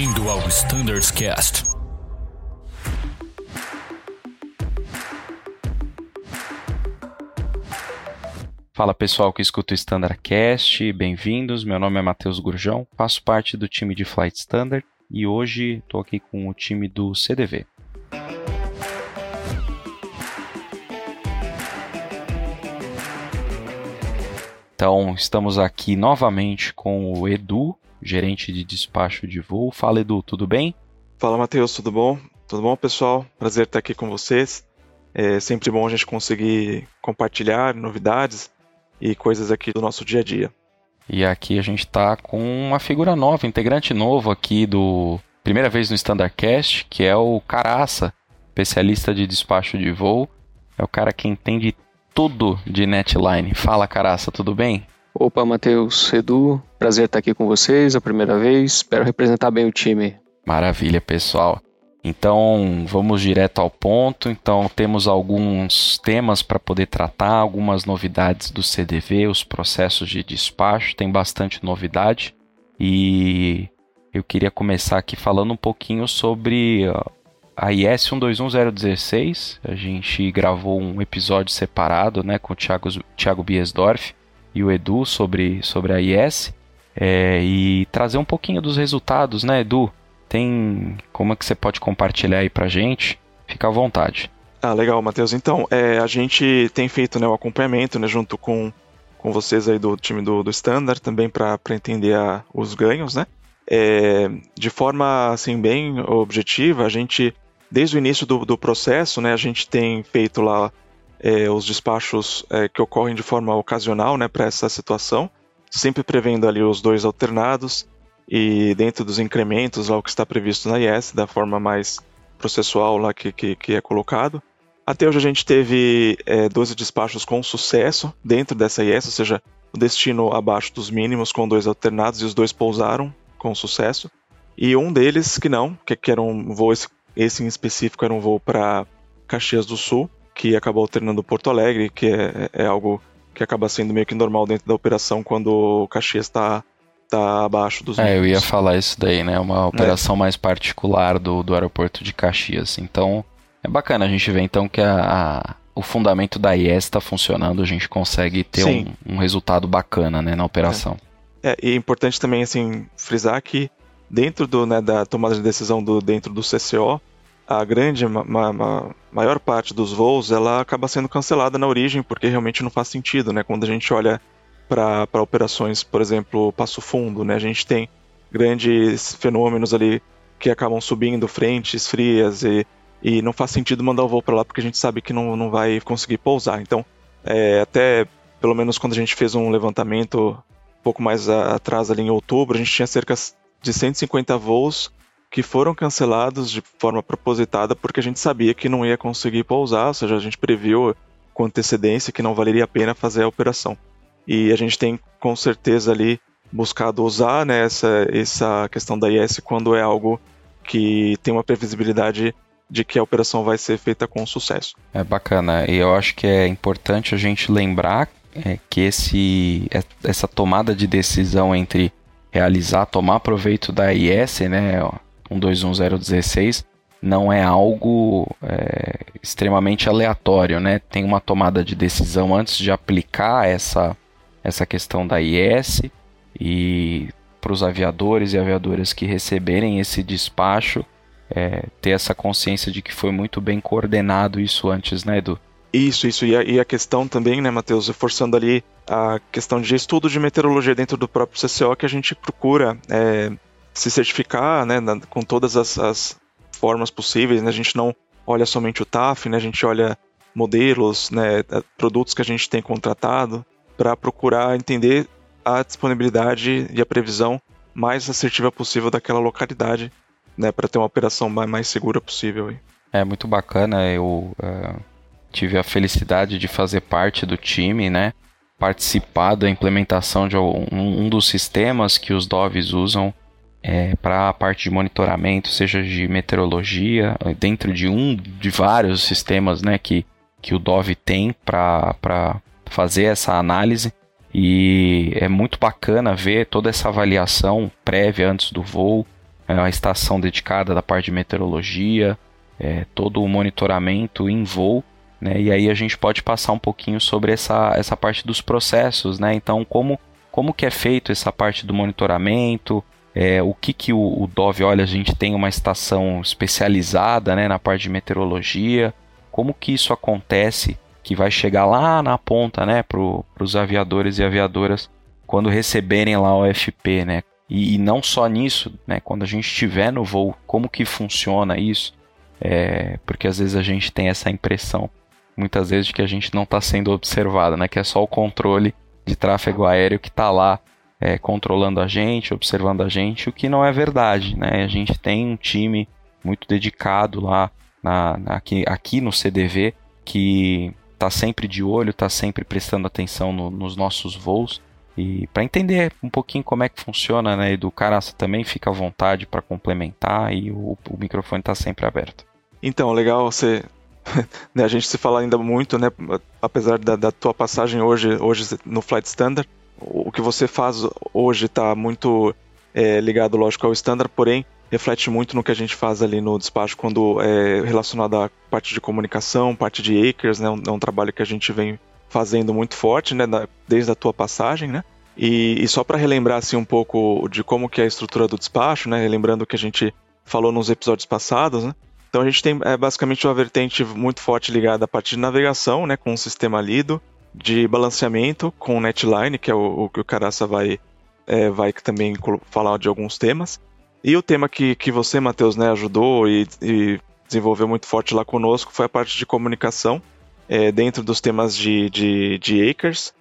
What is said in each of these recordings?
Bem-vindo ao Standards Cast. Fala pessoal que escuta o Standardcast, bem-vindos. Meu nome é Matheus Gurjão, faço parte do time de Flight Standard e hoje estou aqui com o time do CDV. Então, estamos aqui novamente com o Edu, gerente de despacho de voo. Fala, Edu, tudo bem? Fala, Matheus, tudo bom? Tudo bom, pessoal? Prazer estar aqui com vocês. É sempre bom a gente conseguir compartilhar novidades e coisas aqui do nosso dia a dia. E aqui a gente está com uma figura nova, integrante novo aqui do primeira vez no Standardcast, que é o Caraça, especialista de despacho de voo. É o cara que entende tudo de netline. Fala, Caraça, tudo bem? Opa, Matheus, Edu, prazer estar aqui com vocês a primeira vez. Espero representar bem o time. Maravilha, pessoal. Então, vamos direto ao ponto. Então, temos alguns temas para poder tratar, algumas novidades do CDV, os processos de despacho, tem bastante novidade. E eu queria começar aqui falando um pouquinho sobre a IS 121016. A gente gravou um episódio separado né, com o Thiago, Thiago Biesdorf e o Edu sobre, sobre a IS. É, e trazer um pouquinho dos resultados, né, Edu? Tem como é que você pode compartilhar aí pra gente? Fica à vontade. Ah, legal, Matheus. Então, é, a gente tem feito né, o acompanhamento né, junto com, com vocês aí do time do, do Standard também para entender a, os ganhos, né? É, de forma assim bem objetiva, a gente desde o início do, do processo, né, a gente tem feito lá é, os despachos é, que ocorrem de forma ocasional, né, para essa situação, sempre prevendo ali os dois alternados e dentro dos incrementos lá o que está previsto na IS, da forma mais processual lá que, que, que é colocado. Até hoje a gente teve é, 12 despachos com sucesso dentro dessa IS, ou seja, o destino abaixo dos mínimos com dois alternados e os dois pousaram com sucesso. E um deles que não, que, que era um voo, esse, esse em específico era um voo para Caxias do Sul, que acabou alternando Porto Alegre, que é, é algo que acaba sendo meio que normal dentro da operação quando o Caxias está tá abaixo dos É, eu ia falar isso daí, né? Uma operação é. mais particular do, do aeroporto de Caxias. Então, é bacana a gente ver então que a, a o fundamento da IES está funcionando, a gente consegue ter um, um, resultado bacana né, na operação. É. é. e é importante também assim frisar que dentro do, né, da tomada de decisão do, dentro do CCO, a grande, ma, ma, maior parte dos voos, ela acaba sendo cancelada na origem, porque realmente não faz sentido, né? Quando a gente olha para operações, por exemplo, Passo Fundo, né? A gente tem grandes fenômenos ali que acabam subindo frentes frias e, e não faz sentido mandar o voo para lá porque a gente sabe que não, não vai conseguir pousar. Então, é, até pelo menos quando a gente fez um levantamento um pouco mais atrás ali em outubro, a gente tinha cerca de 150 voos que foram cancelados de forma propositada porque a gente sabia que não ia conseguir pousar, ou seja, a gente previu com antecedência que não valeria a pena fazer a operação e a gente tem com certeza ali buscado usar né, essa, essa questão da IS quando é algo que tem uma previsibilidade de que a operação vai ser feita com sucesso. É bacana, e eu acho que é importante a gente lembrar é, que esse, é, essa tomada de decisão entre realizar, tomar proveito da IS, né, 121016, não é algo é, extremamente aleatório, né? Tem uma tomada de decisão antes de aplicar essa essa questão da IS e para os aviadores e aviadoras que receberem esse despacho é, ter essa consciência de que foi muito bem coordenado isso antes, né, Edu? Isso, isso. E a, e a questão também, né, Matheus, reforçando ali a questão de estudo de meteorologia dentro do próprio CCO, que a gente procura é, se certificar né, na, com todas as, as, formas possíveis. Né? A gente não olha somente o TAF, né? a gente olha modelos, né, produtos que a gente tem contratado, para procurar entender a disponibilidade e a previsão mais assertiva possível daquela localidade, né, para ter uma operação mais segura possível. É muito bacana, eu uh, tive a felicidade de fazer parte do time, né, participar da implementação de um, um dos sistemas que os DOVs usam é, para a parte de monitoramento, seja de meteorologia, dentro de um de vários sistemas né, que, que o DOV tem para fazer essa análise e é muito bacana ver toda essa avaliação prévia antes do voo. é uma estação dedicada da parte de meteorologia, é, todo o monitoramento em voo, né? E aí a gente pode passar um pouquinho sobre essa, essa parte dos processos, né? Então, como, como que é feito essa parte do monitoramento, é, o que, que o, o Dove, olha, a gente tem uma estação especializada né, na parte de meteorologia, como que isso acontece, que vai chegar lá na ponta né, para os aviadores e aviadoras quando receberem lá o FP, né? E, e, não só nisso, né? Quando a gente estiver no voo, como que funciona isso? É, porque às vezes a gente tem essa impressão, muitas vezes, de que a gente não está sendo observado, né? Que é só o controle de tráfego aéreo que está lá é, controlando a gente, observando a gente, o que não é verdade, né? A gente tem um time muito dedicado lá na, na aqui, aqui no CDV que está sempre de olho, está sempre prestando atenção no, nos nossos voos e para entender um pouquinho como é que funciona, né? E do Caraça também fica à vontade para complementar e o, o microfone está sempre aberto. Então, legal você né, a gente se fala ainda muito, né? Apesar da, da tua passagem hoje, hoje no Flight Standard, o que você faz hoje está muito é, ligado, lógico, ao standard, porém reflete muito no que a gente faz ali no despacho quando é relacionado à parte de comunicação, parte de acres, né? Um, é um trabalho que a gente vem fazendo muito forte, né? desde a tua passagem, né? E, e só para relembrar assim um pouco de como que é a estrutura do despacho, né? Lembrando que a gente falou nos episódios passados, né? Então a gente tem é, basicamente uma vertente muito forte ligada à parte de navegação, né? Com o sistema Lido, de balanceamento com Netline, que é o, o que o Caraça vai, é, vai também falar de alguns temas. E o tema que, que você, Matheus, né, ajudou e, e desenvolveu muito forte lá conosco foi a parte de comunicação é, dentro dos temas de, de, de Acres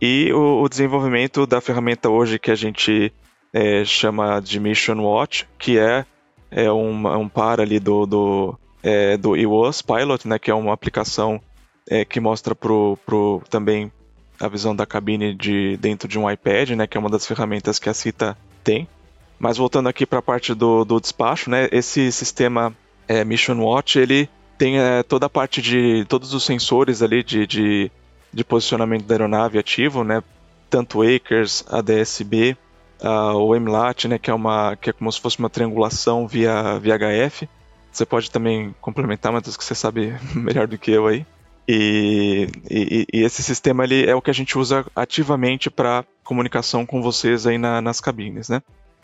e o, o, desenvolvimento da ferramenta hoje que a gente é, chama de Mission Watch, que é, é um, um par ali do, do, é, do iOS Pilot, né, que é uma aplicação é, que mostra pro, pro, também a visão da cabine de dentro de um iPad, né, que é uma das ferramentas que a Cita tem. Mas voltando aqui para a parte do, do despacho, né, esse sistema é, Mission Watch, ele tem é, toda a parte de todos os sensores ali de, de, de posicionamento da aeronave ativo, né, tanto Acres, ADSB, uh, o MLAT, né, que é uma que é como se fosse uma triangulação via VHF. Você pode também complementar, Matheus, que você sabe melhor do que eu aí. E, e, e, esse sistema ele é o que a gente usa ativamente para comunicação com vocês aí na, nas cabines, né?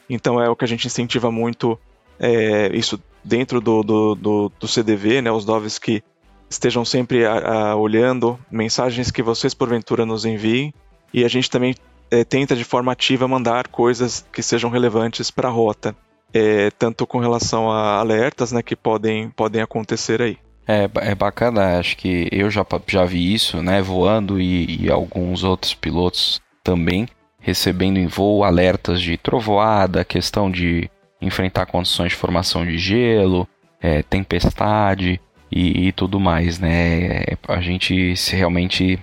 Então é o que a gente incentiva muito é, isso dentro do, do, do, do, CDV, né? Os doves que estejam sempre a, a, olhando mensagens que vocês porventura nos enviem e a gente também é, tenta de forma ativa mandar coisas que sejam relevantes para a rota, é, tanto com relação a alertas, né? Que podem podem acontecer aí. É, é bacana, acho que eu já, já vi isso, né, voando e, e alguns outros pilotos também recebendo em voo alertas de trovoada, questão de enfrentar condições de formação de gelo, é, tempestade e, e, tudo mais, né? É, a gente se realmente,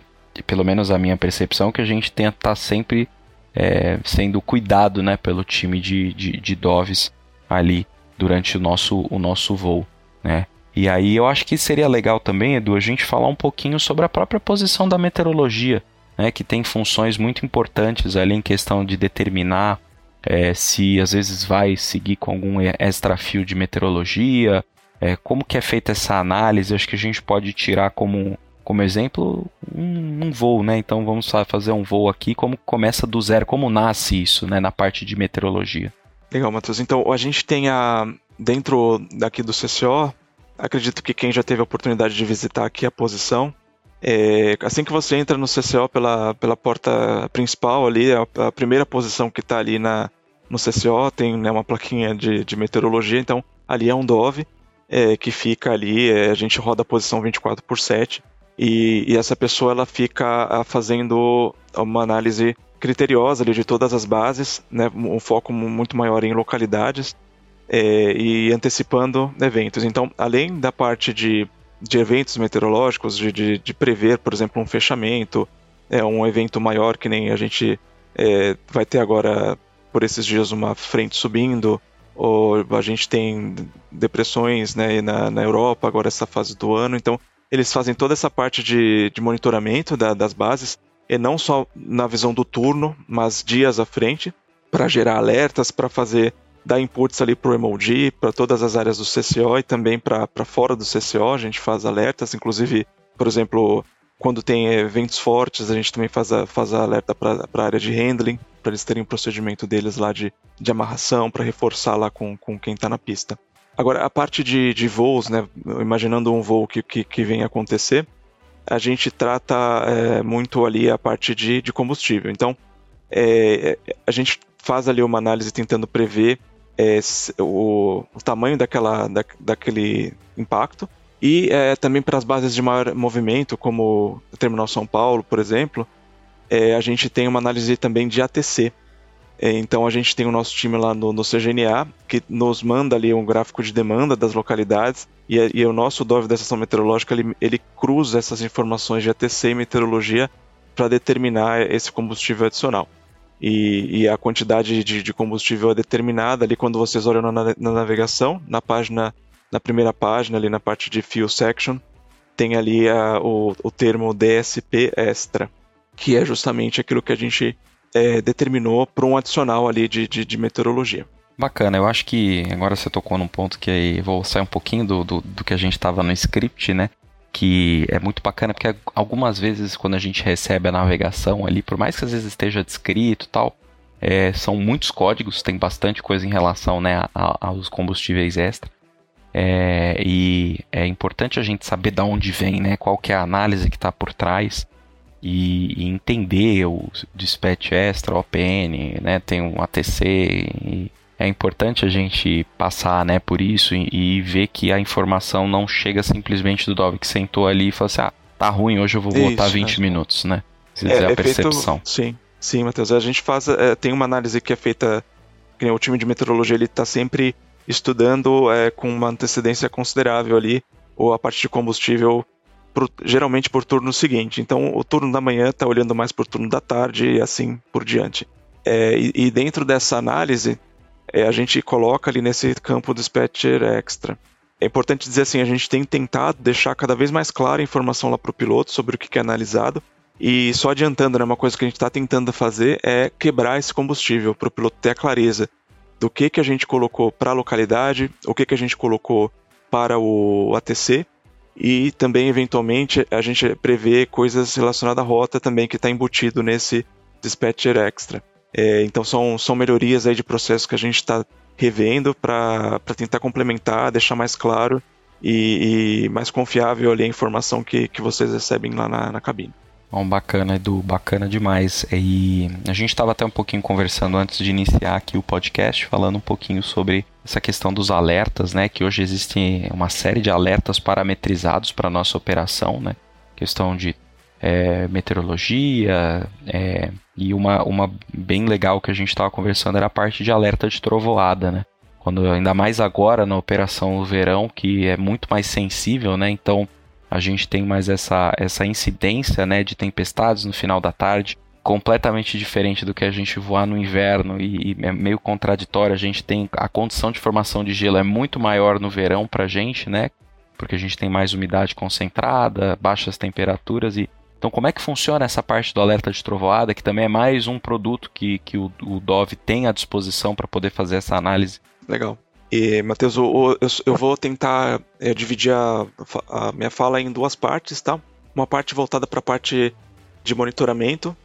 pelo menos a minha percepção, que a gente tenta estar sempre é, sendo cuidado, né, pelo time de, de, de Doves ali durante o nosso, o nosso voo, né? E aí eu acho que seria legal também, Edu, a gente falar um pouquinho sobre a própria posição da meteorologia, né, que tem funções muito importantes ali em questão de determinar é, se às vezes vai seguir com algum extra fio de meteorologia, é, como que é feita essa análise, acho que a gente pode tirar como, como exemplo um, um, voo, né? Então vamos fazer um voo aqui, como começa do zero, como nasce isso, né, na parte de meteorologia. Legal, Matheus. Então a gente tem a dentro daqui do CCO acredito que quem já teve a oportunidade de visitar aqui a posição, é, assim que você entra no CCO pela, pela porta principal ali, a, a primeira posição que está ali na, no CCO tem né, uma plaquinha de, de, meteorologia, então ali é um Dove é, que fica ali, é, a gente roda a posição 24 por 7 e, e, essa pessoa ela fica fazendo uma análise criteriosa ali de todas as bases, né, um foco muito maior em localidades é, e antecipando eventos. Então, além da parte de, de eventos meteorológicos, de, de, de, prever, por exemplo, um fechamento, é um evento maior que nem a gente é, vai ter agora por esses dias uma frente subindo, ou a gente tem depressões né, na, na Europa agora essa fase do ano, então eles fazem toda essa parte de, de monitoramento da, das bases, e não só na visão do turno, mas dias à frente, para gerar alertas, para fazer dá inputs ali para o MOD, para todas as áreas do CCO e também para fora do CCO, a gente faz alertas, inclusive, por exemplo, quando tem eventos fortes, a gente também faz, a, faz a alerta para a área de handling, para eles terem um procedimento deles lá de, de amarração, para reforçar lá com, com quem está na pista. Agora, a parte de, de voos, né, imaginando um voo que, que, que vem acontecer, a gente trata é, muito ali a parte de, de combustível. Então, é, a gente faz ali uma análise tentando prever é, o, o, tamanho daquela, da, daquele impacto. E é, também para as bases de maior movimento, como o Terminal São Paulo, por exemplo, é, a gente tem uma análise também de ATC. É, então a gente tem o nosso time lá no, no, CGNA, que nos manda ali um gráfico de demanda das localidades, e, e o nosso DOV da estação meteorológica, ele, ele cruza essas informações de ATC e meteorologia para determinar esse combustível adicional e, e a quantidade de, de, combustível é determinada ali quando vocês olham na, na, navegação, na página, na primeira página, ali na parte de Fuel Section, tem ali a, o, o termo DSP Extra, que é justamente aquilo que a gente é, determinou para um adicional ali de, de, de, meteorologia. Bacana, eu acho que agora você tocou num ponto que aí vou sair um pouquinho do, do, do que a gente estava no script, né? Que é muito bacana porque algumas vezes quando a gente recebe a navegação ali, por mais que às vezes esteja descrito tal, é, são muitos códigos, tem bastante coisa em relação né, a, aos combustíveis extra. É, e é importante a gente saber de onde vem, né, qual que é a análise que está por trás e, e, entender o dispatch extra, OPN, né, tem um ATC e é importante a gente passar né, por isso e, e, ver que a informação não chega simplesmente do Dove que sentou ali e falou assim: ah, tá ruim, hoje eu vou voltar isso, 20 é. minutos, né? Se é, a percepção. É feito, sim, sim, Matheus. A gente faz. É, tem uma análise que é feita. Que o time de meteorologia ele está sempre estudando é, com uma antecedência considerável ali, ou a parte de combustível, pro, geralmente por turno seguinte. Então, o turno da manhã está olhando mais por turno da tarde e assim por diante. É, e, e, dentro dessa análise, é, a gente coloca ali nesse campo dispatcher extra. É importante dizer assim, a gente tem tentado deixar cada vez mais clara a informação lá para o piloto sobre o que é analisado. E só adiantando, né, uma coisa que a gente está tentando fazer é quebrar esse combustível para o piloto ter a clareza do que, que a gente colocou para a localidade, o que, que a gente colocou para o ATC e também, eventualmente, a gente prevê coisas relacionadas à rota também que está embutido nesse dispatcher extra. É, então são, são melhorias aí de processos que a gente está revendo para tentar complementar, deixar mais claro e, e, mais confiável ali a informação que, que vocês recebem lá na, na cabine. Bom, bacana, Edu, bacana demais. E a gente estava até um pouquinho conversando antes de iniciar aqui o podcast, falando um pouquinho sobre essa questão dos alertas, né? Que hoje existe uma série de alertas parametrizados para a nossa operação, né? Questão de é, meteorologia, é, e uma, uma bem legal que a gente estava conversando era a parte de alerta de trovoada, né? Quando, ainda mais agora na operação verão, que é muito mais sensível, né? Então a gente tem mais essa, essa incidência né, de tempestades no final da tarde, completamente diferente do que a gente voar no inverno e, e é meio contraditório. A gente tem a condição de formação de gelo é muito maior no verão para a gente, né? Porque a gente tem mais umidade concentrada, baixas temperaturas e então, como é que funciona essa parte do alerta de trovoada, que também é mais um produto que, que o, o Dove tem à disposição para poder fazer essa análise? Legal. E, Matheus, eu, eu, eu, vou tentar é, dividir a, a, minha fala em duas partes, tá? Uma parte voltada para a parte de monitoramento,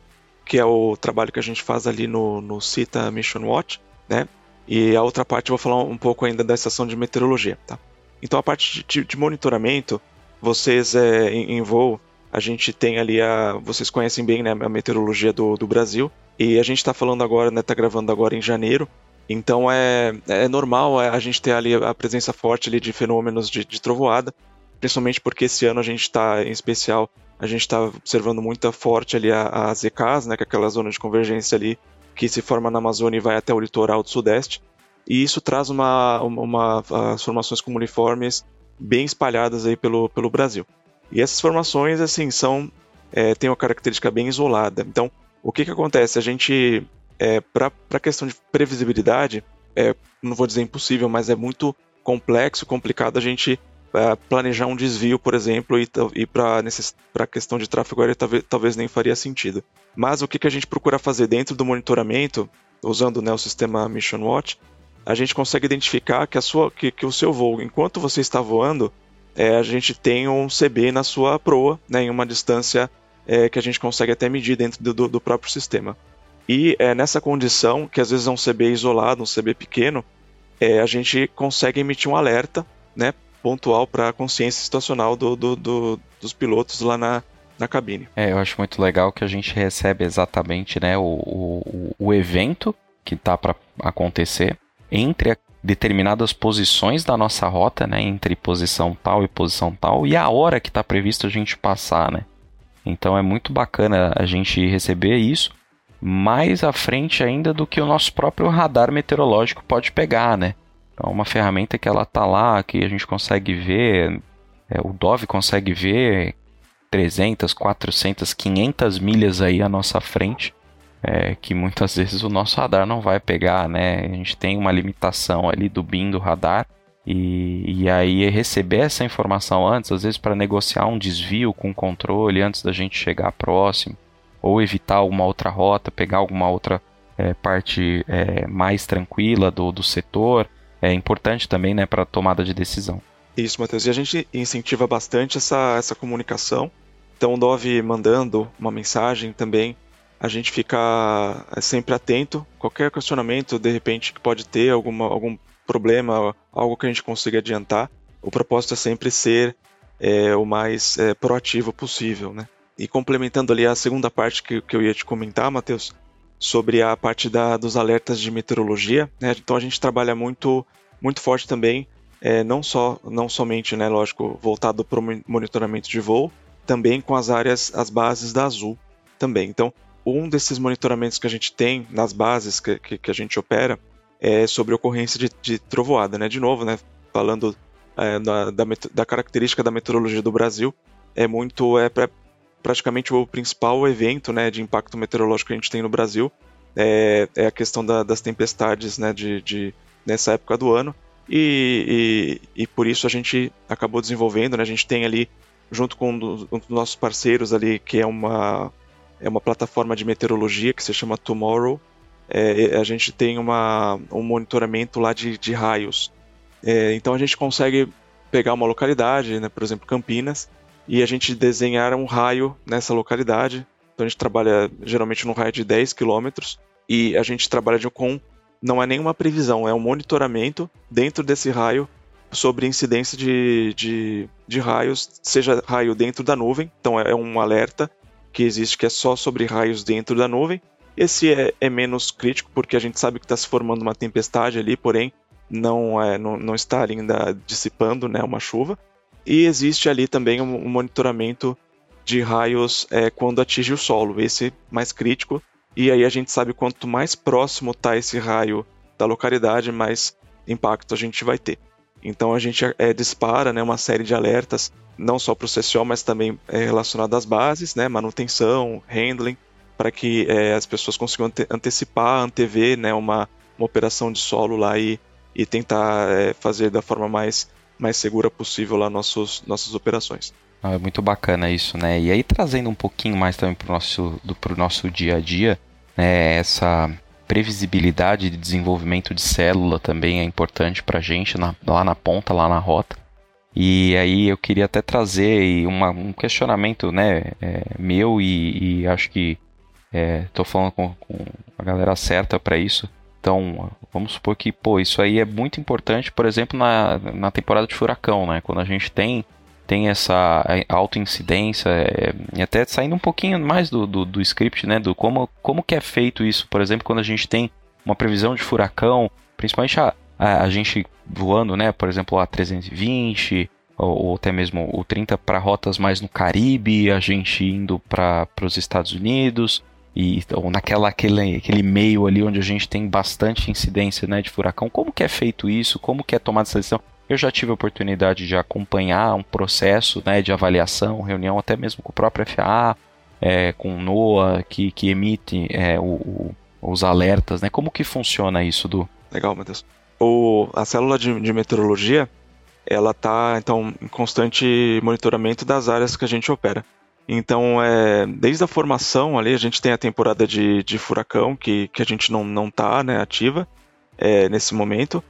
que é o trabalho que a gente faz ali no, no CITA Mission Watch, né? E a outra parte eu vou falar um pouco ainda da estação de meteorologia, tá? Então, a parte de, de monitoramento, vocês é, em, em voo, a gente tem ali a. Vocês conhecem bem né, a meteorologia do, do Brasil. E a gente está falando agora, né? Tá gravando agora em janeiro. Então é, é normal é, a gente ter ali a presença forte ali de fenômenos de, de trovoada, principalmente porque esse ano a gente está, em especial, a gente está observando muito forte ali as EKs, né, que é aquela zona de convergência ali que se forma na Amazônia e vai até o litoral do Sudeste. E isso traz uma, uma, uma as formações comuniformes bem espalhadas aí pelo, pelo Brasil. E essas formações, assim, são é, têm uma característica bem isolada. Então, o que, que acontece? A gente, é, para a questão de previsibilidade, é, não vou dizer impossível, mas é muito complexo, complicado a gente é, planejar um desvio, por exemplo, e, e para a questão de tráfego aéreo talvez, talvez, nem faria sentido. Mas o que, que a gente procura fazer dentro do monitoramento, usando né, o sistema Mission Watch, a gente consegue identificar que, a sua, que, que o seu voo, enquanto você está voando, é, a gente tem um CB na sua proa, né, em uma distância é, que a gente consegue até medir dentro do, do próprio sistema. E é, nessa condição, que às vezes é um CB isolado, um CB pequeno, é, a gente consegue emitir um alerta né, pontual para a consciência situacional do, do, do, dos pilotos lá na, na cabine. É, eu acho muito legal que a gente recebe exatamente né, o, o, o evento que está para acontecer entre determinadas posições da nossa rota, né, entre posição tal e posição tal, e a hora que está previsto a gente passar, né. Então é muito bacana a gente receber isso mais à frente ainda do que o nosso próprio radar meteorológico pode pegar, né. É uma ferramenta que ela tá lá, que a gente consegue ver, é, o Dove consegue ver 300, 400, 500 milhas aí à nossa frente, é, que muitas vezes o nosso radar não vai pegar, né? A gente tem uma limitação ali do BIM do radar, e, e aí receber essa informação antes, às vezes para negociar um desvio com o controle antes da gente chegar próximo, ou evitar alguma outra rota, pegar alguma outra é, parte é, mais tranquila do, do setor, é importante também né, para a tomada de decisão. Isso, Matheus. E a gente incentiva bastante essa, essa comunicação. Então, o Dove mandando uma mensagem também, a gente fica é, sempre atento. Qualquer questionamento, de repente, que pode ter alguma, algum problema, algo que a gente consiga adiantar, o propósito é sempre ser é, o mais é, proativo possível, né? E complementando ali a segunda parte que, que eu ia te comentar, Matheus, sobre a parte da, dos alertas de meteorologia, né? Então a gente trabalha muito, muito forte também é, não só não somente, né, lógico, voltado para o monitoramento de voo, também com as áreas, as bases da Azul também. Então, um desses monitoramentos que a gente tem nas bases que, que, que a gente opera é sobre ocorrência de, de, trovoada, né? De novo, né, falando é, da, da, característica da meteorologia do Brasil, é muito é pra, praticamente o principal evento, né, de impacto meteorológico que a gente tem no Brasil é, é a questão da, das tempestades, né, de, de nessa época do ano. E, e, e, por isso a gente acabou desenvolvendo, né? A gente tem ali, junto com um dos, um dos, nossos parceiros ali, que é uma, é uma plataforma de meteorologia que se chama Tomorrow, é, a gente tem uma, um monitoramento lá de, de raios. É, então a gente consegue pegar uma localidade, né, por exemplo Campinas, e a gente desenhar um raio nessa localidade. Então a gente trabalha geralmente num raio de 10 quilômetros e a gente trabalha com não é nenhuma previsão, é um monitoramento dentro desse raio sobre incidência de, de, de raios, seja raio dentro da nuvem, então é um alerta que existe que é só sobre raios dentro da nuvem. Esse é, é menos crítico porque a gente sabe que está se formando uma tempestade ali, porém não, é, não, não está ainda dissipando né, uma chuva. E existe ali também um, um monitoramento de raios é, quando atinge o solo, esse mais crítico, e aí a gente sabe quanto mais próximo está esse raio da localidade, mais impacto a gente vai ter. Então a gente é, dispara né, uma série de alertas, não só para o CCO, mas também é, relacionado às bases, né, manutenção, handling, para que é, as pessoas consigam ante antecipar, antever né, uma, uma operação de solo lá e, e tentar é, fazer da forma mais, mais segura possível lá nossos, nossas operações. Ah, é muito bacana isso, né? E aí trazendo um pouquinho mais também para o nosso, nosso dia a dia, né, essa previsibilidade de desenvolvimento de célula também é importante para a gente na, lá na ponta, lá na rota. E aí eu queria até trazer uma, um questionamento né, é, meu e, e, acho que estou é, falando com, com, a galera certa para isso. Então, vamos supor que, pô, isso aí é muito importante, por exemplo, na, na temporada de furacão, né? Quando a gente tem tem essa alta incidência é, e até saindo um pouquinho mais do, do, do, script, né, do como, como que é feito isso, por exemplo, quando a gente tem uma previsão de furacão, principalmente a, a, a gente voando, né, por exemplo, a 320 ou, ou até mesmo o 30 para rotas mais no Caribe, a gente indo para os Estados Unidos e ou naquela aquele, aquele meio ali onde a gente tem bastante incidência, né, de furacão. Como que é feito isso? Como que é tomada essa decisão? Eu já tive a oportunidade de acompanhar um processo né, de avaliação, reunião até mesmo com o próprio FAA, é, com o NOAA, que, que emite é, o, o, os alertas. Né? Como que funciona isso, Du? Legal, Matheus. O, a célula de, de meteorologia ela está então em constante monitoramento das áreas que a gente opera. Então, é, desde a formação ali, a gente tem a temporada de, de furacão, que, que a gente não, não tá né, ativa, é, nesse momento,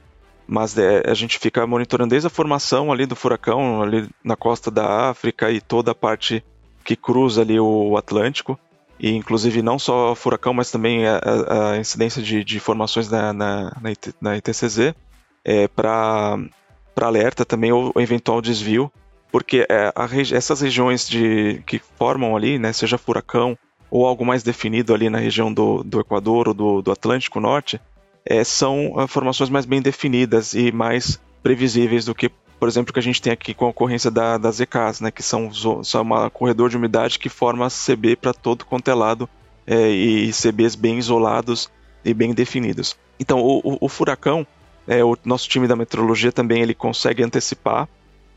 mas é, a gente fica monitorando desde a formação ali do furacão, ali na costa da África e toda a parte que cruza ali o Atlântico, e inclusive não só furacão, mas também a, a incidência de, de formações na, na, na ITCZ, é, para alerta também o eventual desvio, porque é, a, essas regiões de, que formam ali, né, seja furacão ou algo mais definido ali na região do, do Equador ou do, do Atlântico Norte, é, são ah, formações mais bem definidas e mais previsíveis do que, por exemplo, que a gente tem aqui com a ocorrência da, das ECAs, né, que são, são um corredor de umidade que forma CB para todo quanto é lado é, e CBs bem isolados e bem definidos. Então, o, o, o furacão, é, o nosso time da meteorologia também ele consegue antecipar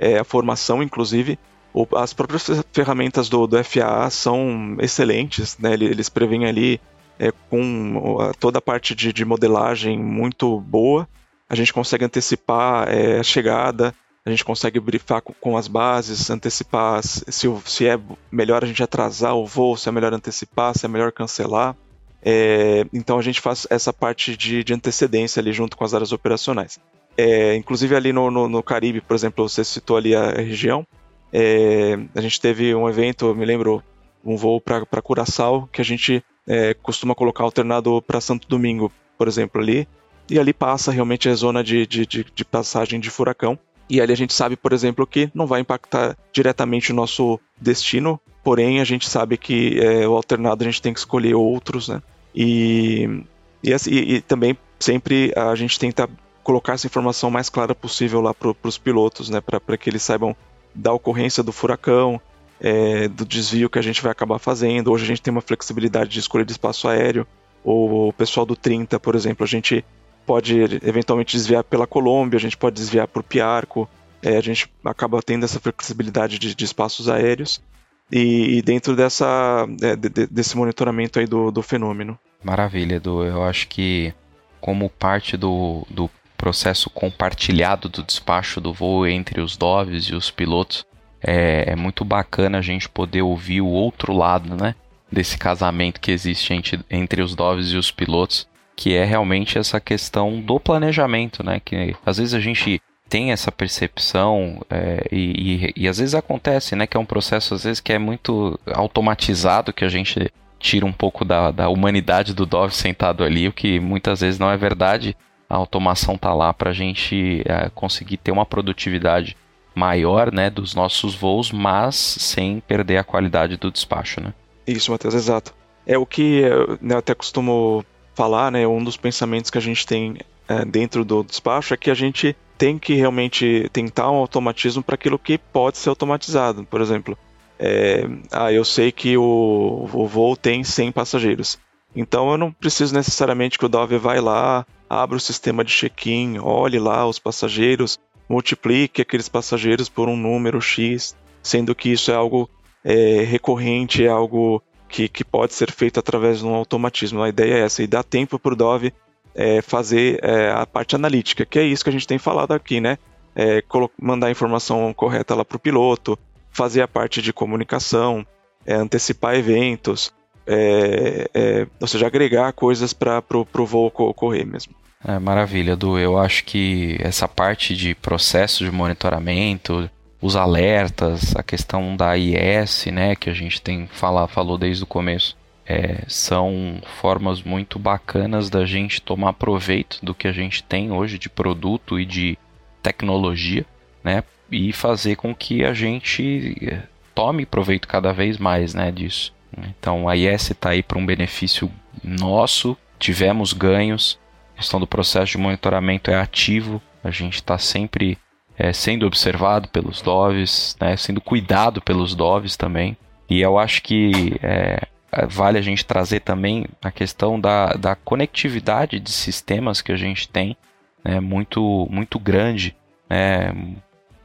é, a formação, inclusive. O, as próprias ferramentas do, do FAA são excelentes, né? Eles preveem ali é, com toda a parte de, de, modelagem muito boa. A gente consegue antecipar é, a chegada, a gente consegue brifar com, com as bases, antecipar se, se, é melhor a gente atrasar o voo, se é melhor antecipar, se é melhor cancelar. É, então a gente faz essa parte de, de, antecedência ali junto com as áreas operacionais. É, inclusive ali no, no, no, Caribe, por exemplo, você citou ali a, região. É, a gente teve um evento, me lembro, um voo para Curaçao, que a gente é, costuma colocar alternado para Santo Domingo, por exemplo, ali. E ali passa realmente a zona de, de, de, de passagem de furacão. E ali a gente sabe, por exemplo, que não vai impactar diretamente o nosso destino, porém a gente sabe que é, o alternado a gente tem que escolher outros, né? E, e, assim, e, e também sempre a gente tenta colocar essa informação mais clara possível lá para os pilotos, né? Para que eles saibam da ocorrência do furacão, é, do desvio que a gente vai acabar fazendo. Hoje a gente tem uma flexibilidade de escolha de espaço aéreo. Ou o pessoal do 30, por exemplo, a gente pode eventualmente desviar pela Colômbia, a gente pode desviar por Piarco, é, a gente acaba tendo essa flexibilidade de, de espaços aéreos e, e dentro dessa, é, de, desse monitoramento aí do, do fenômeno. Maravilha, Edu. Eu acho que como parte do, do processo compartilhado do despacho do voo entre os doves e os pilotos, é, é muito bacana a gente poder ouvir o outro lado, né? Desse casamento que existe entre, entre os doves e os pilotos, que é realmente essa questão do planejamento, né? Que às vezes a gente tem essa percepção é, e, e, e, às vezes acontece, né? Que é um processo às vezes que é muito automatizado, que a gente tira um pouco da, da humanidade do Dove sentado ali, o que muitas vezes não é verdade. A automação tá lá para a gente é, conseguir ter uma produtividade maior, né, dos nossos voos, mas sem perder a qualidade do despacho, né? Isso, Matheus, exato. É o que né, eu até costumo falar, né, um dos pensamentos que a gente tem é, dentro do despacho é que a gente tem que realmente tentar um automatismo para aquilo que pode ser automatizado. Por exemplo, é, ah, eu sei que o, o voo tem 100 passageiros. Então eu não preciso necessariamente que o Dove vai lá, abra o sistema de check-in, olhe lá os passageiros, multiplique aqueles passageiros por um número X, sendo que isso é algo é, recorrente, é algo que, que pode ser feito através de um automatismo. A ideia é essa, e dá tempo para o Dove é, fazer é, a parte analítica, que é isso que a gente tem falado aqui, né? É, mandar a informação correta lá para o piloto, fazer a parte de comunicação, é, antecipar eventos, é, é, ou seja, agregar coisas para o voo ocorrer mesmo. É, maravilha, Du. Eu acho que essa parte de processo de monitoramento, os alertas, a questão da IS, né, que a gente tem fala, falou desde o começo, é, são formas muito bacanas da gente tomar proveito do que a gente tem hoje de produto e de tecnologia, né, e fazer com que a gente é, tome proveito cada vez mais, né, disso. Então a IS está aí para um benefício nosso, tivemos ganhos, a questão do processo de monitoramento é ativo, a gente está sempre é, sendo observado pelos doves, né, sendo cuidado pelos doves também. E eu acho que é, vale a gente trazer também a questão da, da conectividade de sistemas que a gente tem, né, muito, muito grande né,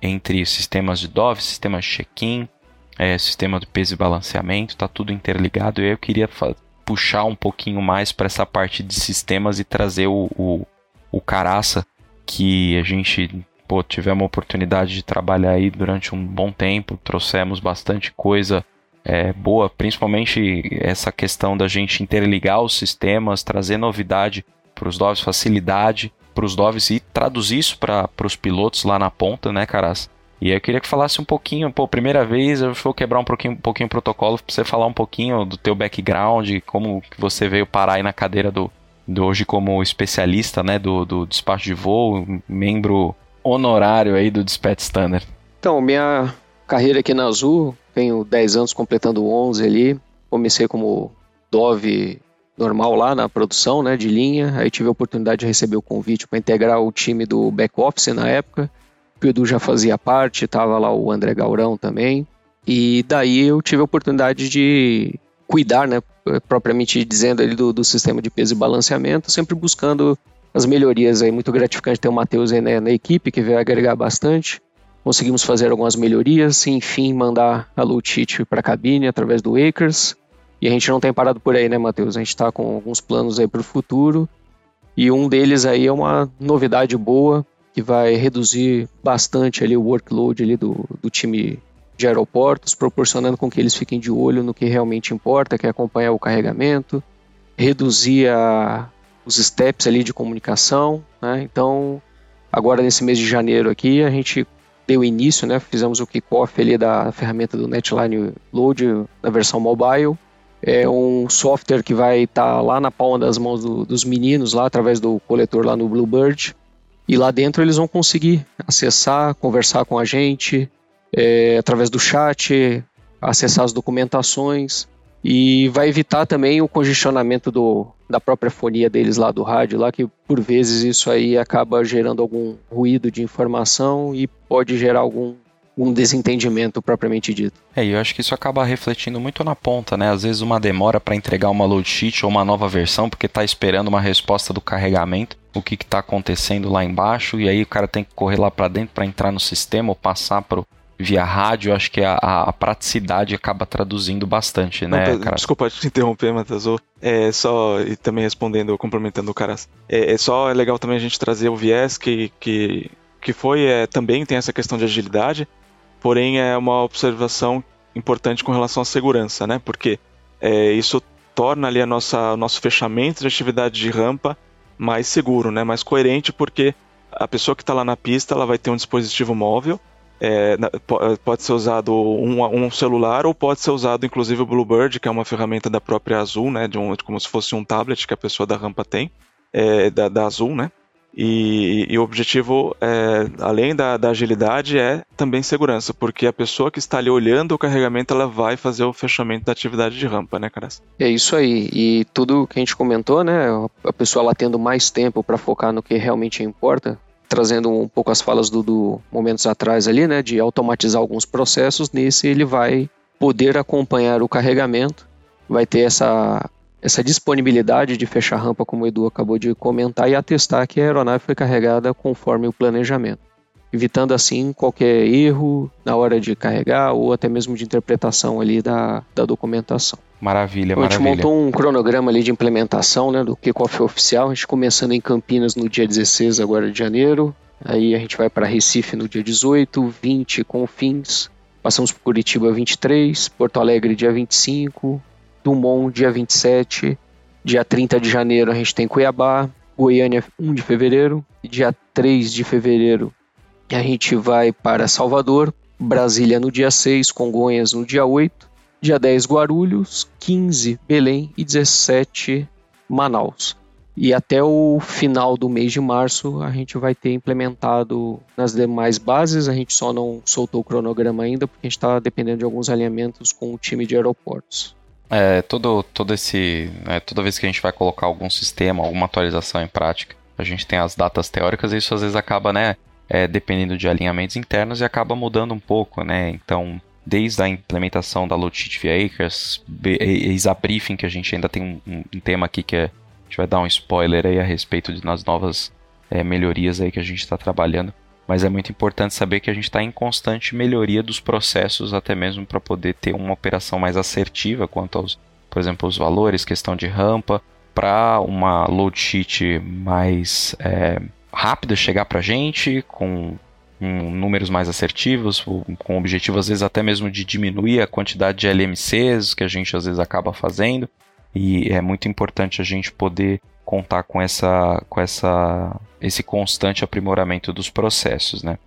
entre sistemas de Dove, sistemas de check-in, é, sistema de peso e balanceamento, está tudo interligado. E eu queria puxar um pouquinho mais para essa parte de sistemas e trazer o, o, o Caraça, que a gente pô, tivemos a oportunidade de trabalhar aí durante um bom tempo, trouxemos bastante coisa é, boa, principalmente essa questão da gente interligar os sistemas, trazer novidade os DOVs, facilidade para os DOVs e traduzir isso para os pilotos lá na ponta, né, caras? E eu queria que falasse um pouquinho, pô, primeira vez eu vou quebrar um pouquinho, um pouquinho o protocolo para você falar um pouquinho do teu background, como você veio parar aí na cadeira do, do hoje como especialista, né, do, do despacho de voo, membro honorário aí do Dispatch Standard. Então, minha carreira aqui na Azul, tenho 10 anos completando 11 ali, comecei como Dove normal lá na produção, né, de linha. Aí tive a oportunidade de receber o convite para integrar o time do back office na época. O Edu já fazia parte, tava lá o André Gaurão também. E daí eu tive a oportunidade de cuidar, né, propriamente dizendo ali do, do sistema de peso e balanceamento, sempre buscando as melhorias aí. Muito gratificante ter o Matheus né, na equipe, que veio agregar bastante. Conseguimos fazer algumas melhorias, e, enfim, mandar a Lutite para a cabine através do Acres. E a gente não tem parado por aí, né, Matheus? A gente está com alguns planos aí para o futuro. E um deles aí é uma novidade boa que vai reduzir bastante ali o workload ali do, do time de aeroportos, proporcionando com que eles fiquem de olho no que realmente importa, que é acompanhar o carregamento, reduzir a, os steps ali de comunicação. Né? Então, agora nesse mês de janeiro aqui, a gente deu início, né? fizemos o kickoff ali da ferramenta do Netline Load na versão mobile é um software que vai estar tá lá na palma das mãos do, dos meninos, lá através do coletor lá no Bluebird. E lá dentro eles vão conseguir acessar, conversar com a gente, é, através do chat, acessar as documentações. E vai evitar também o congestionamento do, da própria fonia deles lá do rádio, lá que por vezes isso aí acaba gerando algum ruído de informação e pode gerar algum um desentendimento propriamente dito. É, e eu acho que isso acaba refletindo muito na ponta, né? Às vezes uma demora para entregar uma load sheet ou uma nova versão, porque está esperando uma resposta do carregamento, o que está acontecendo lá embaixo, e aí o cara tem que correr lá para dentro para entrar no sistema ou passar pro, via rádio, acho que a, a, praticidade acaba traduzindo bastante, né, Não, cara? Desculpa te interromper, Matazu. É só, e também respondendo, complementando o Caras. É, é só é legal também a gente trazer o viés que, que, que foi, é, também tem essa questão de agilidade, porém é uma observação importante com relação à segurança, né? Porque é, isso torna ali a nossa, o nosso fechamento de atividade de rampa mais seguro, né? Mais coerente, porque a pessoa que está lá na pista ela vai ter um dispositivo móvel, é, pode ser usado um, um, celular ou pode ser usado inclusive o Bluebird, que é uma ferramenta da própria Azul, né? De um, como se fosse um tablet que a pessoa da rampa tem, é, da, da Azul, né? E, e, o objetivo, é, além da, da, agilidade, é também segurança, porque a pessoa que está ali olhando o carregamento, ela vai fazer o fechamento da atividade de rampa, né, Caras? É isso aí. E tudo que a gente comentou, né, a pessoa ela tendo mais tempo para focar no que realmente importa, trazendo um pouco as falas do, do momentos atrás ali, né, de automatizar alguns processos, nesse ele vai poder acompanhar o carregamento, vai ter essa essa disponibilidade de fechar rampa, como o Edu acabou de comentar, e atestar que a aeronave foi carregada conforme o planejamento, evitando assim qualquer erro na hora de carregar ou até mesmo de interpretação ali da, da documentação. Maravilha, maravilha. A gente montou um cronograma ali de implementação né, do kickoff oficial, a gente começando em Campinas no dia 16 agora de janeiro, aí a gente vai para Recife no dia 18, 20 Confins, passamos por Curitiba 23, Porto Alegre dia 25, Dumont, dia 27. Dia 30 de janeiro a gente tem Cuiabá. Goiânia, 1 de fevereiro. Dia 3 de fevereiro a gente vai para Salvador. Brasília no dia 6, Congonhas no dia 8. Dia 10, Guarulhos. 15, Belém. E 17, Manaus. E até o final do mês de março a gente vai ter implementado nas demais bases. A gente só não soltou o cronograma ainda porque a gente está dependendo de alguns alinhamentos com o time de aeroportos. É, todo, todo esse. É, toda vez que a gente vai colocar algum sistema, alguma atualização em prática, a gente tem as datas teóricas e isso às vezes acaba, né? É, dependendo de alinhamentos internos e acaba mudando um pouco, né? Então, desde a implementação da Load via Acres, ex a briefing, que a gente ainda tem um, um, tema aqui que é, a gente vai dar um spoiler aí a respeito de nas novas é, melhorias aí que a gente está trabalhando mas é muito importante saber que a gente está em constante melhoria dos processos, até mesmo para poder ter uma operação mais assertiva quanto aos, por exemplo, os valores, questão de rampa, para uma load sheet mais é, rápida chegar para a gente, com um, números mais assertivos, com o objetivo às vezes até mesmo de diminuir a quantidade de LMCs que a gente às vezes acaba fazendo. E é muito importante a gente poder contar com essa com essa esse constante aprimoramento dos processos, né?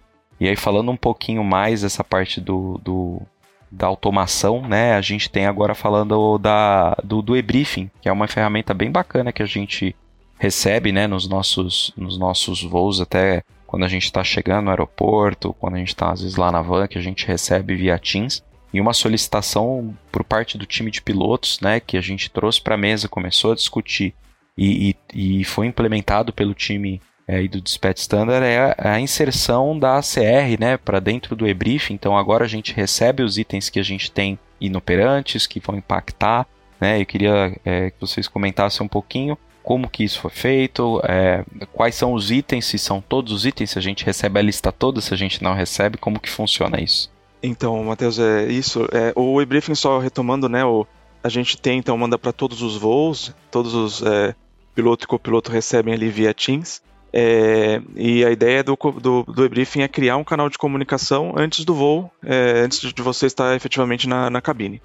E aí falando um pouquinho mais dessa parte do, do da automação, né? A gente tem agora falando da, do, do e-briefing, que é uma ferramenta bem bacana que a gente recebe, né, nos nossos, nos nossos voos, até quando a gente está chegando no aeroporto, quando a gente está às vezes lá na van, que a gente recebe via Teams, e uma solicitação por parte do time de pilotos, né, que a gente trouxe para a mesa, começou a discutir e, e, e foi implementado pelo time é, do Dispatch Standard é a inserção da ACR né, para dentro do e-brief. Então agora a gente recebe os itens que a gente tem inoperantes, que vão impactar. Né, eu queria é, que vocês comentassem um pouquinho como que isso foi feito, é, quais são os itens, se são todos os itens, se a gente recebe a lista toda, se a gente não recebe, como que funciona isso? Então, Matheus, é isso. É, o e-briefing só retomando, né? O, a gente tem, então, manda para todos os voos, todos os é, piloto e copiloto recebem ali via Teams. É, e a ideia do, do, do e-briefing é criar um canal de comunicação antes do voo, é, antes de você estar efetivamente na, na cabine.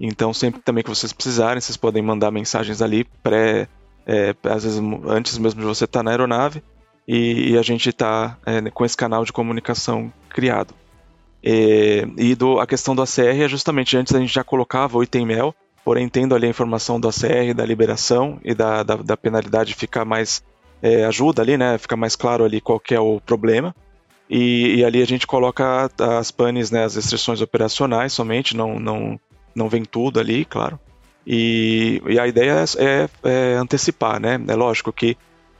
Então, sempre também que vocês precisarem, vocês podem mandar mensagens ali, pré, é, às vezes antes mesmo de você estar na aeronave, e, e a gente está é, com esse canal de comunicação criado. É, e do, a questão do ACR é justamente antes a gente já colocava o item mel, porém tendo ali a informação do ACR, da liberação e da, da, da penalidade ficar mais é, ajuda ali, né? Fica mais claro ali qual é o problema. E, e, ali a gente coloca as panes, né, as restrições operacionais somente, não, não, não vem tudo ali, claro. E, e a ideia é, é, é, antecipar, né? É lógico que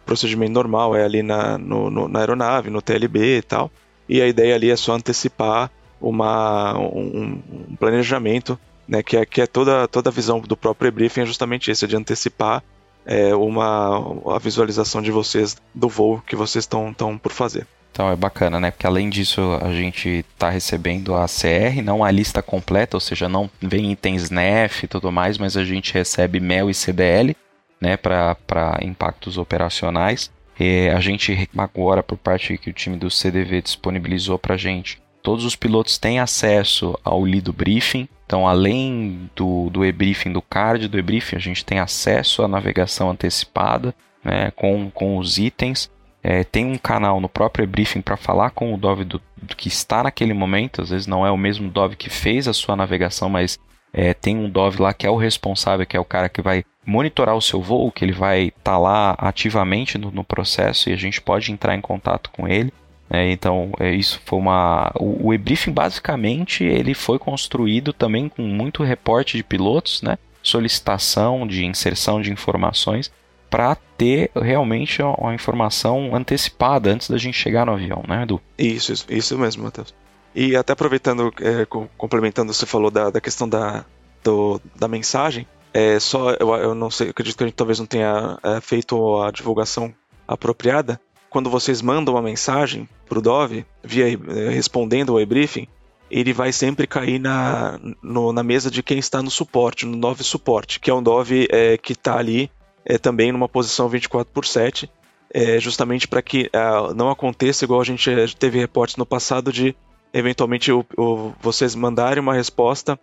o procedimento normal é ali na, no, no, na aeronave, no TLB e tal. E a ideia ali é só antecipar uma, um, um planejamento, né? Que é, que é toda, toda a visão do próprio briefing é justamente isso, é de antecipar é, uma a visualização de vocês do voo que vocês estão por fazer. Então é bacana, né? Porque além disso a gente está recebendo a CR, não a lista completa, ou seja, não vem itens NEF e tudo mais, mas a gente recebe MEL e CDL, né? Para impactos operacionais. E a gente agora, por parte que o time do CDV disponibilizou para a gente, todos os pilotos têm acesso ao lido briefing, então, além do, do e-briefing, do card do e-briefing, a gente tem acesso à navegação antecipada né, com, com os itens. É, tem um canal no próprio e-briefing para falar com o Dove do, do, que está naquele momento. Às vezes não é o mesmo Dove que fez a sua navegação, mas é, tem um Dove lá que é o responsável, que é o cara que vai monitorar o seu voo, que ele vai estar tá lá ativamente no, no processo e a gente pode entrar em contato com ele. É, então, é, isso foi uma. O, o e-briefing, basicamente, ele foi construído também com muito reporte de pilotos, né? solicitação de inserção de informações, para ter realmente uma informação antecipada antes da gente chegar no avião, né, Edu? Isso, isso, isso mesmo, Matheus. E até aproveitando, é, complementando, você falou da, da questão da, do, da mensagem. É, só eu, eu não sei, acredito que a gente talvez não tenha é, feito a divulgação apropriada, quando vocês mandam uma mensagem para o Dove, via, eh, respondendo ao e-briefing, ele vai sempre cair na, no, na mesa de quem está no suporte, no Dove Suporte, que é um Dove é, que está ali é, também numa posição 24 por 7, é, justamente para que é, não aconteça igual a gente teve reportes no passado de eventualmente o, o, vocês mandarem uma resposta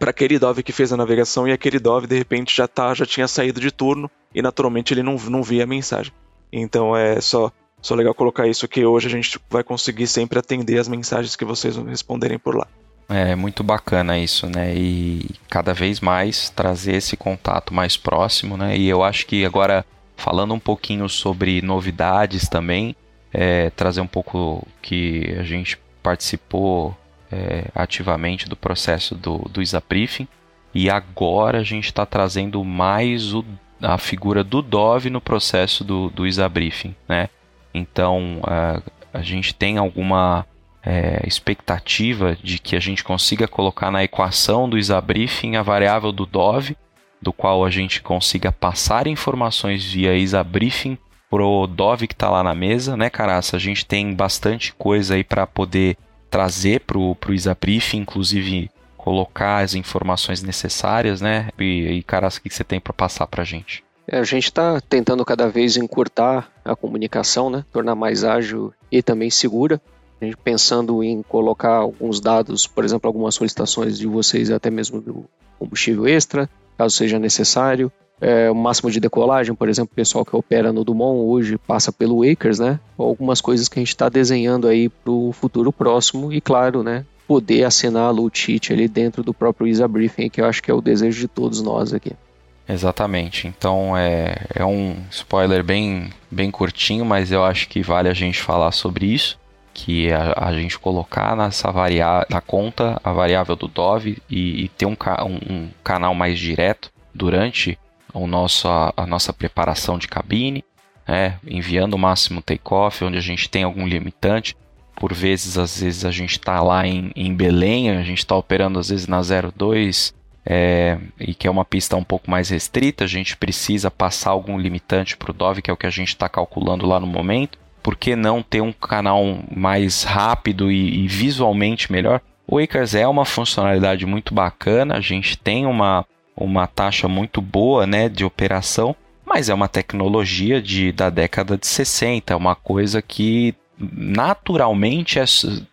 para aquele Dove que fez a navegação e aquele Dove de repente já tá, já tinha saído de turno e naturalmente ele não, não via a mensagem. Então é só só legal colocar isso que hoje a gente vai conseguir sempre atender as mensagens que vocês responderem por lá. É muito bacana isso, né? E cada vez mais trazer esse contato mais próximo, né? E eu acho que agora, falando um pouquinho sobre novidades também, é, trazer um pouco que a gente participou é, ativamente do processo do, do ISAPRIFING e agora a gente está trazendo mais o, a figura do Dove no processo do, do ISABriefing, né? Então a, a gente tem alguma é, expectativa de que a gente consiga colocar na equação do ISABriefing a variável do Dove, do qual a gente consiga passar informações via ISABriefing pro Dove que está lá na mesa, né, Caraça? A gente tem bastante coisa aí para poder trazer pro, pro ISABriefing, inclusive colocar as informações necessárias, né? E, e Caraça, o que você tem para passar para a gente? É, a gente está tentando cada vez encurtar a comunicação, né? tornar mais ágil e também segura. A gente pensando em colocar alguns dados, por exemplo, algumas solicitações de vocês, até mesmo do combustível extra, caso seja necessário. é, o máximo de decolagem, por exemplo, o pessoal que opera no Dumont hoje passa pelo Wakers, né? Algumas coisas que a gente está desenhando aí para o futuro próximo e, claro, né? Poder assinar a sheet ali dentro do próprio ISA Briefing, que eu acho que é o desejo de todos nós aqui. Exatamente. Então é, é um spoiler bem, bem curtinho, mas eu acho que vale a gente falar sobre isso. Que a, a gente colocar nessa variável, na conta a variável do Dove e, e ter um, um, um canal mais direto durante o nosso, a, a nossa preparação de cabine, né, enviando o máximo take-off, onde a gente tem algum limitante. Por vezes, às vezes a gente está lá em, em Belém, a gente está operando às vezes na 02 é, e que é uma pista um pouco mais restrita, a gente precisa passar algum limitante para o Dove, que é o que a gente está calculando lá no momento. Por que não ter um canal mais rápido e, e visualmente melhor? O Acres é uma funcionalidade muito bacana, a gente tem uma, uma taxa muito boa né, de operação, mas é uma tecnologia de, da década de 60, é uma coisa que naturalmente é,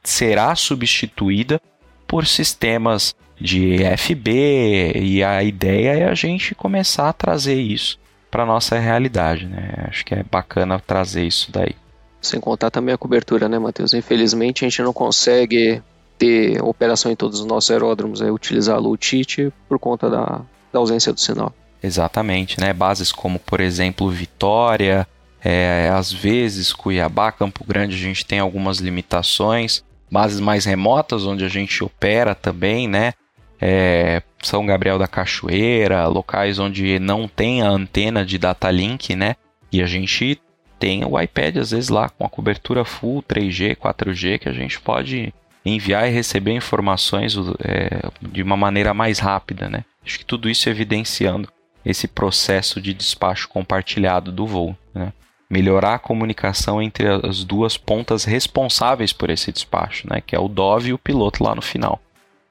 será substituída por sistemas de FB e a ideia é a gente começar a trazer isso para nossa realidade, né? Acho que é bacana trazer isso daí. Sem contar também a cobertura, né, Matheus? Infelizmente a gente não consegue ter operação em todos os nossos aeródromos, é utilizar a Lutite por conta da, da ausência do sinal. Exatamente, né? Bases como, por exemplo, Vitória, é, às vezes Cuiabá, Campo Grande, a gente tem algumas limitações. Bases mais remotas, onde a gente opera também, né? É, São Gabriel da Cachoeira, locais onde não tem a antena de data link, né? E a gente tem o iPad às vezes lá com a cobertura full 3G, 4G que a gente pode enviar e receber informações é, de uma maneira mais rápida, né? Acho que tudo isso evidenciando esse processo de despacho compartilhado do voo, né? Melhorar a comunicação entre as duas pontas responsáveis por esse despacho, né? Que é o Dove e o piloto lá no final.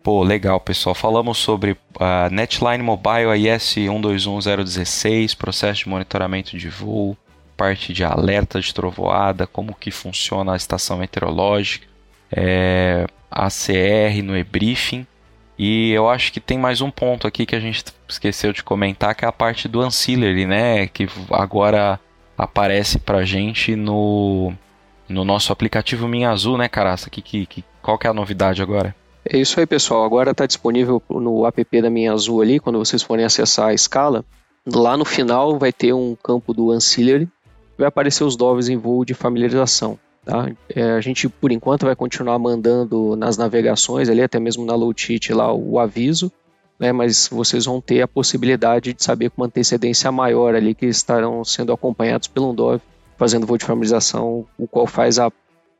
Pô, legal, pessoal. Falamos sobre a Netline Mobile IS 121016, processo de monitoramento de voo, parte de alerta de trovoada, como que funciona a estação meteorológica, é, ACR no e-briefing. E eu acho que tem mais um ponto aqui que a gente esqueceu de comentar, que é a parte do ancillary, né? Que agora aparece pra gente no, no nosso aplicativo Minha Azul, né, Caraça? Que, que, que, qual que é a novidade agora? É isso aí, pessoal. Agora está disponível no app da Minha Azul ali, quando vocês forem acessar a escala. Lá no final vai ter um campo do Ancillary, vai aparecer os DOVs em voo de familiarização. Tá? É, a gente, por enquanto, vai continuar mandando nas navegações, ali até mesmo na low sheet lá, o aviso, né? mas vocês vão ter a possibilidade de saber com uma antecedência maior ali que estarão sendo acompanhados pelo um DOV fazendo voo de familiarização, o qual faz a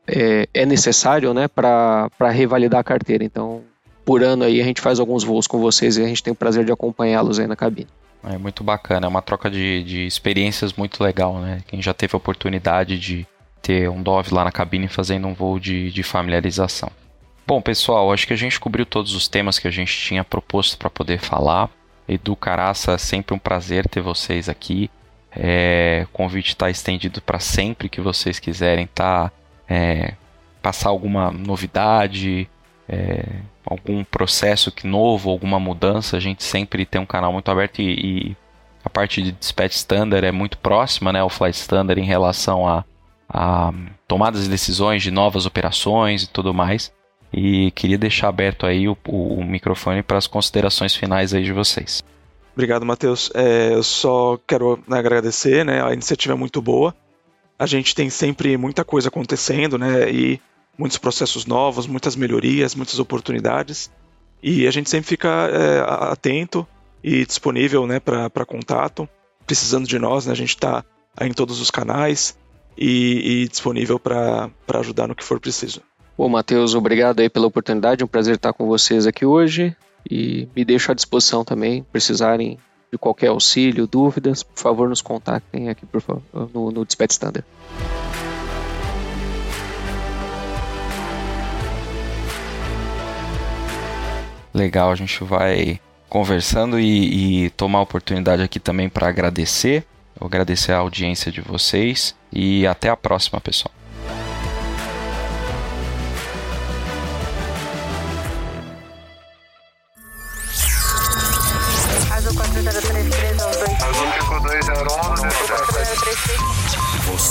é, é necessário né, para revalidar a carteira. Então, por ano aí a gente faz alguns voos com vocês e a gente tem o prazer de acompanhá-los aí na cabine. É muito bacana, é uma troca de, de experiências muito legal, né? Quem já teve a oportunidade de ter um Dove lá na cabine fazendo um voo de, de familiarização. Bom, pessoal, acho que a gente cobriu todos os temas que a gente tinha proposto para poder falar. Edu Caraça, é sempre um prazer ter vocês aqui. É, o convite está estendido para sempre que vocês quiserem estar. Tá é, passar alguma novidade, é, algum processo que novo, alguma mudança, a gente sempre tem um canal muito aberto e, e a parte de dispatch standard é muito próxima, né, ao flight standard em relação a, a tomadas de decisões de novas operações e tudo mais. E queria deixar aberto aí o, o, o microfone para as considerações finais aí de vocês. Obrigado, Matheus. É, eu só quero né, agradecer, né? A iniciativa é muito boa a gente tem sempre muita coisa acontecendo, né? E muitos processos novos, muitas melhorias, muitas oportunidades. E a gente sempre fica é, atento e disponível né, para contato. Precisando de nós, né? A gente está em todos os canais e, e disponível para ajudar no que for preciso. Bom, Matheus, obrigado aí pela oportunidade. Um prazer estar com vocês aqui hoje. E me deixo à disposição também, precisarem de qualquer auxílio, dúvidas, por favor nos contactem aqui por favor, no, no Dispatch Standard. Legal, a gente vai conversando e, e tomar a oportunidade aqui também para agradecer, agradecer a audiência de vocês e até a próxima, pessoal.